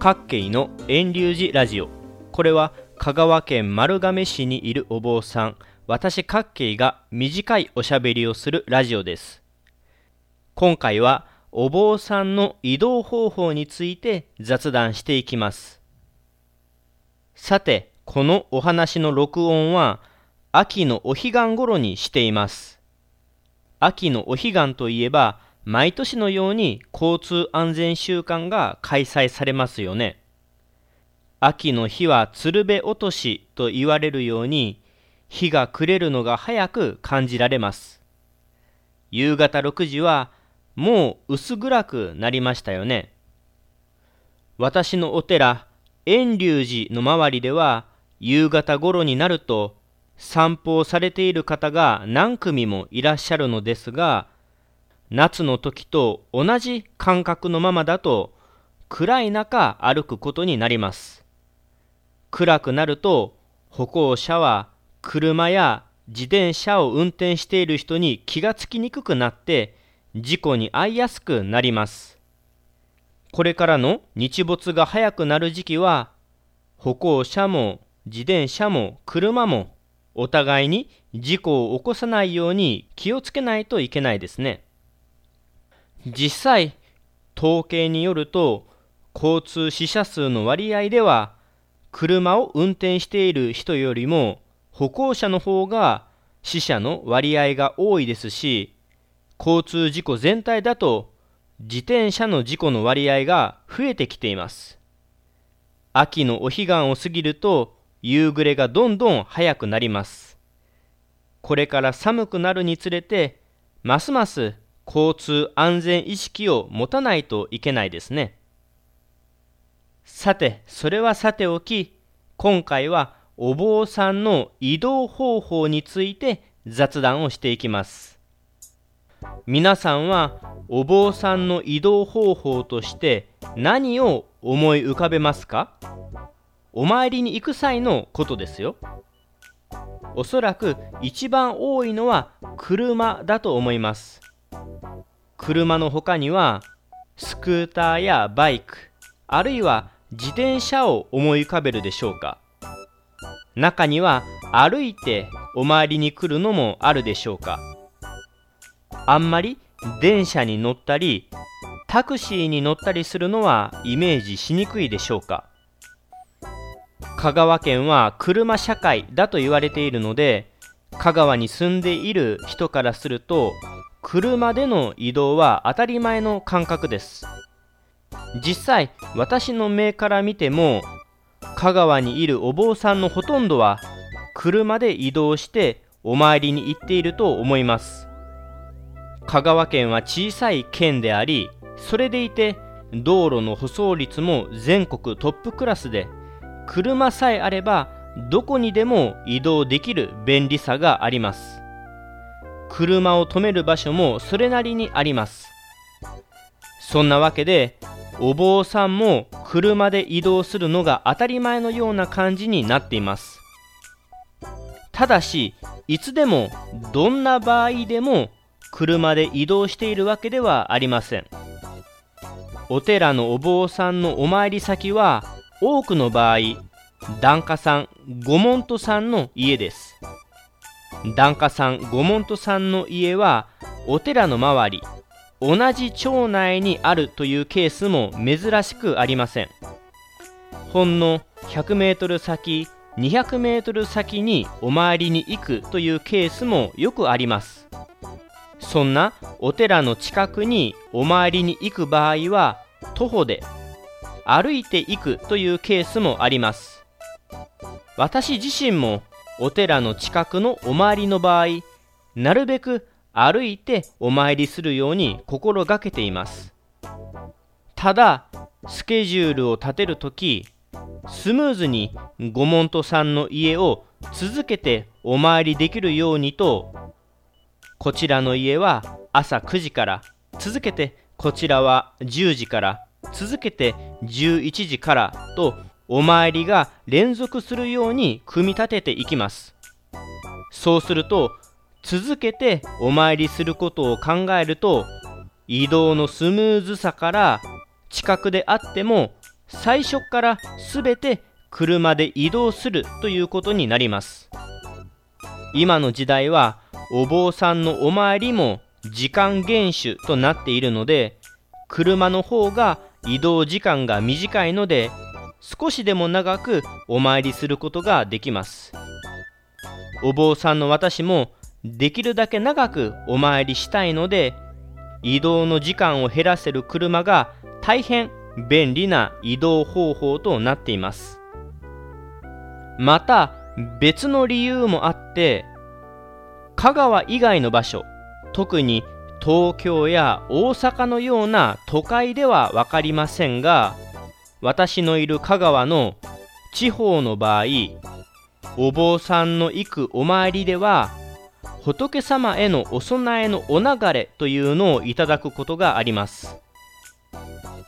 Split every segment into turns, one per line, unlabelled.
各系の遠流寺ラジオ。これは香川県丸亀市にいるお坊さん。私各系が短いおしゃべりをするラジオです。今回はお坊さんの移動方法について雑談していきます。さてこのお話の録音は秋のお彼岸頃にしています。秋のお彼岸といえば毎年のように交通安全週間が開催されますよね。秋の日は鶴瓶落としと言われるように日が暮れるのが早く感じられます。夕方6時はもう薄暗くなりましたよね。私のお寺、遠隆寺の周りでは夕方頃になると散歩をされている方が何組もいらっしゃるのですが、夏の時と同じ感覚のままだと暗い中歩くことになります。暗くなると歩行者は車や自転車を運転している人に気がつきにくくなって事故に遭いやすくなります。これからの日没が早くなる時期は歩行者も自転車も車もお互いに事故を起こさないように気をつけないといけないですね。実際、統計によると、交通死者数の割合では、車を運転している人よりも歩行者の方が死者の割合が多いですし、交通事故全体だと自転車の事故の割合が増えてきています。秋のお彼岸を過ぎると夕暮れがどんどん早くなります。これから寒くなるにつれて、ますます交通安全意識を持たないといけないですね。さて、それはさておき、今回はお坊さんの移動方法について雑談をしていきます。皆さんはお坊さんの移動方法として何を思い浮かべますか？お参りに行く際のことですよ。おそらく一番多いのは車だと思います。車の他にはスクーターやバイクあるいは自転車を思い浮かべるでしょうか。中には歩いてお参りに来るのもあるでしょうか。あんまり電車に乗ったりタクシーに乗ったりするのはイメージしにくいでしょうか。香川県は車社会だと言われているので香川に住んでいる人からすると車での移動は当たり前の感覚です。実際私の目から見ても香川にいるお坊さんのほとんどは車で移動してお参りに行っていると思います。香川県は小さい県でありそれでいて道路の舗装率も全国トップクラスで車さえあればどこにでも移動できる便利さがあります。車を止める場所もそれなりにあります。そんなわけでお坊さんも車で移動するのが当たり前のような感じになっています。ただしいつでもどんな場合でも車で移動しているわけではありません。お寺のお坊さんのお参り先は多くの場合檀家さん御門徒さんの家です。檀家さん御門徒さんの家はお寺の周り同じ町内にあるというケースも珍しくありません。ほんの100メートル先200メートル先にお参りに行くというケースもよくあります。そんなお寺の近くにお参りに行く場合は徒歩で歩いていくというケースもあります。私自身もお寺の近くのお参りの場合なるべく歩いてお参りするように心がけています。ただスケジュールを立てるときスムーズに御門徒さんの家を続けてお参りできるようにとこちらの家は朝9時から続けてこちらは10時から続けて11時からとお参りが連続するように組み立てていきます。そうすると続けてお参りすることを考えると移動のスムーズさから近くであっても最初からすべて車で移動するということになります。今の時代はお坊さんのお参りも時間厳守となっているので車の方が移動時間が短いので少しでも長くお参りすることができます。お坊さんの私もできるだけ長くお参りしたいので移動の時間を減らせる車が大変便利な移動方法となっています。また別の理由もあって香川以外の場所特に東京や大阪のような都会では分かりませんが私のいる香川の地方の場合お坊さんの行くお参りでは仏様へのお供えのお流れというのをいただくことがあります。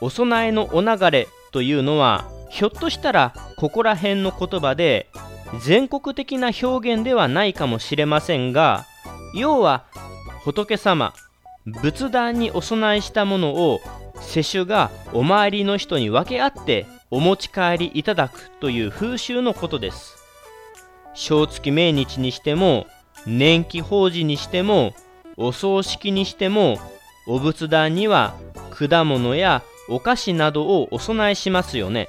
お供えのお流れというのはひょっとしたらここら辺の言葉で全国的な表現ではないかもしれませんが要は仏様仏壇にお供えしたものを世主がお参りの人に分け合ってお持ち帰りいただくという風習のことです。正月命日にしても年季法事にしてもお葬式にしてもお仏壇には果物やお菓子などをお供えしますよね。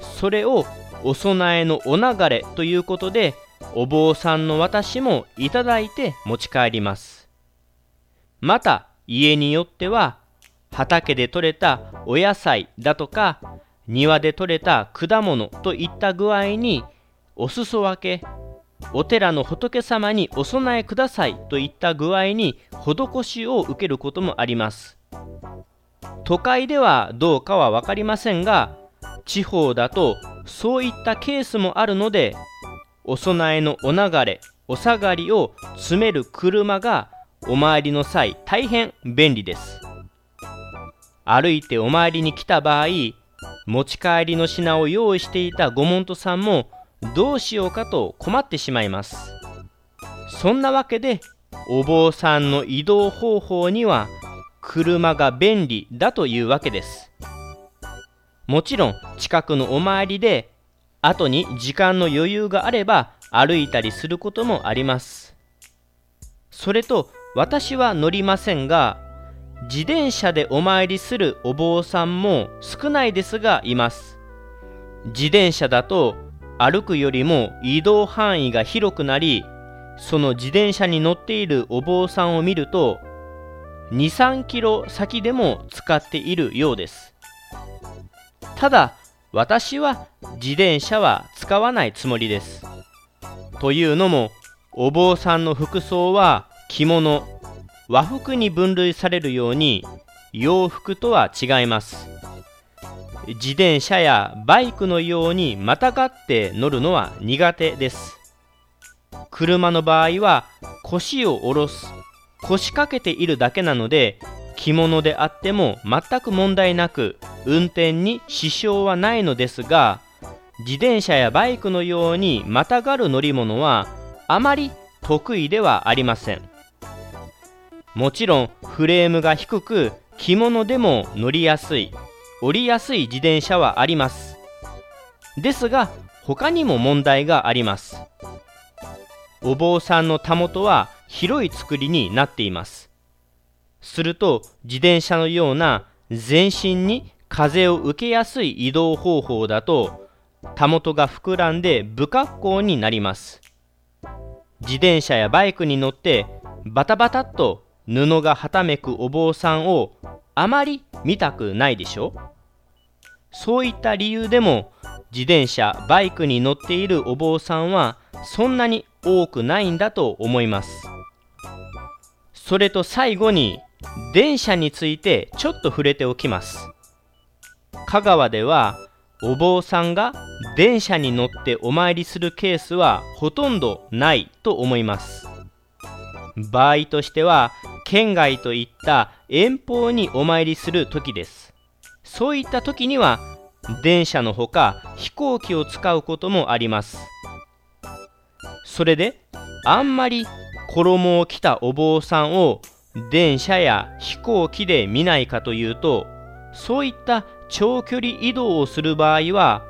それをお供えのお流れということでお坊さんの私もいただいて持ち帰ります。また家によっては畑で採れたお野菜だとか庭で採れた果物といった具合にお裾分けお寺の仏様にお供えくださいといった具合に施しを受けることもあります。都会ではどうかは分かりませんが地方だとそういったケースもあるのでお供えのお流れお下がりを詰める車がお参りの際大変便利です。歩いてお参りに来た場合持ち帰りの品を用意していた御門徒さんもどうしようかと困ってしまいます。そんなわけでお坊さんの移動方法には車が便利だというわけです。もちろん近くのお参りで後に時間の余裕があれば歩いたりすることもあります。それと私は乗りませんが自転車でお参りするお坊さんも少ないですがいます。自転車だと歩くよりも移動範囲が広くなりその自転車に乗っているお坊さんを見ると23キロ先でも使っているようです。ただ私は自転車は使わないつもりです。というのもお坊さんの服装は着物和服に分類されるように洋服とは違います。自転車やバイクのようにまたがって乗るのは苦手です。車の場合は腰を下ろす腰掛けているだけなので着物であっても全く問題なく運転に支障はないのですが自転車やバイクのようにまたがる乗り物はあまり得意ではありません。もちろんフレームが低く着物でも乗りやすい降りやすい自転車はあります。ですが他にも問題があります。お坊さんのたもとは広い作りになっています。すると自転車のような全身に風を受けやすい移動方法だとたもとが膨らんで不格好になります。自転車やバイクに乗ってバタバタっと布がはためくお坊さんをあまり見たくないでしょ？そういった理由でも自転車バイクに乗っているお坊さんはそんなに多くないんだと思います。それと最後に電車についてちょっと触れておきます。香川ではお坊さんが電車に乗ってお参りするケースはほとんどないと思います。場合としては県外といった遠方にお参りする時です。そういった時には電車のほか飛行機を使うこともあります。それであんまり衣を着たお坊さんを電車や飛行機で見ないかというとそういった長距離移動をする場合は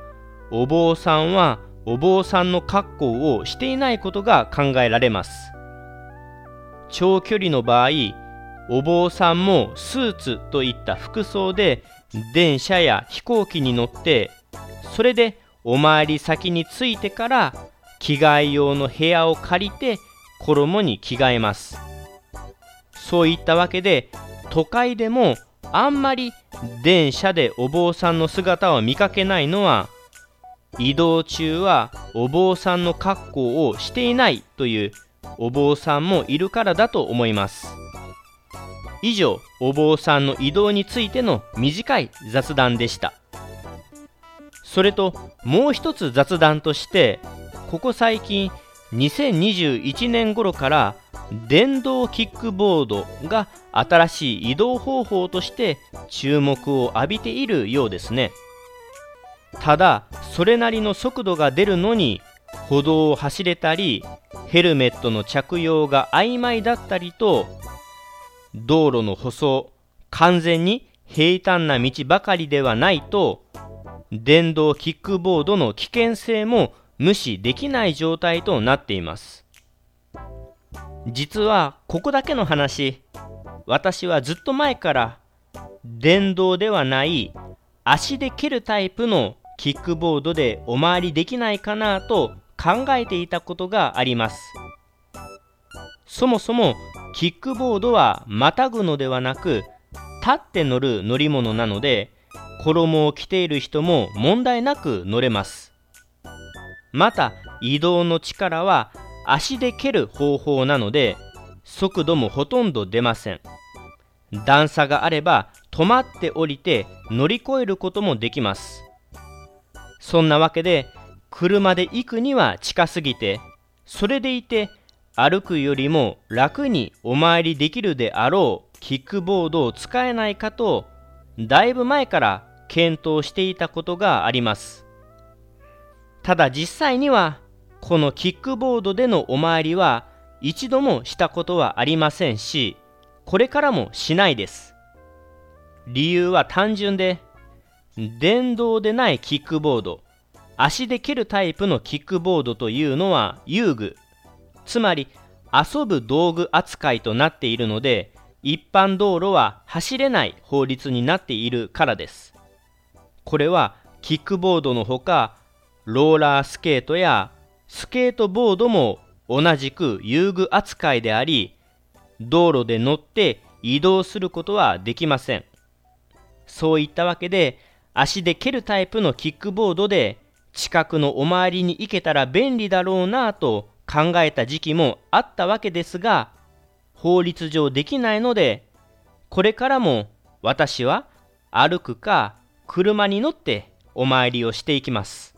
お坊さんはお坊さんの格好をしていないことが考えられます。長距離の場合お坊さんもスーツといった服装で電車や飛行機に乗ってそれでお参り先に着いてから着替え用の部屋を借りて衣に着替えます。そういったわけで都会でもあんまり電車でお坊さんの姿を見かけないのは移動中はお坊さんの格好をしていないというお坊さんもいるからだと思います。以上お坊さんの移動についての短い雑談でした。それともう一つ雑談としてここ最近2021年頃から電動キックボードが新しい移動方法として注目を浴びているようですね。ただそれなりの速度が出るのに歩道を走れたりヘルメットの着用が曖昧だったりと道路の舗装完全に平坦な道ばかりではないと電動キックボードの危険性も無視できない状態となっています。実はここだけの話。私はずっと前から電動ではない足で蹴るタイプのキックボードでお回りできないかなと考えていたことがあります。そもそもキックボードはまたぐのではなく立って乗る乗り物なので衣を着ている人も問題なく乗れます。また移動の力は足で蹴る方法なので速度もほとんど出ません。段差があれば止まって降りて乗り越えることもできます。そんなわけで車で行くには近すぎてそれでいて歩くよりも楽にお参りできるであろうキックボードを使えないかとだいぶ前から検討していたことがあります。ただ実際にはこのキックボードでのお参りは一度もしたことはありませんしこれからもしないです。理由は単純で電動でないキックボード。足で蹴るタイプのキックボードというのは遊具。つまり遊ぶ道具扱いとなっているので一般道路は走れない法律になっているからです。これはキックボードのほかローラースケートやスケートボードも同じく遊具扱いであり道路で乗って移動することはできません。そういったわけで足で蹴るタイプのキックボードで近くのお参りに行けたら便利だろうなぁと考えた時期もあったわけですが法律上できないのでこれからも私は歩くか車に乗ってお参りをしていきます。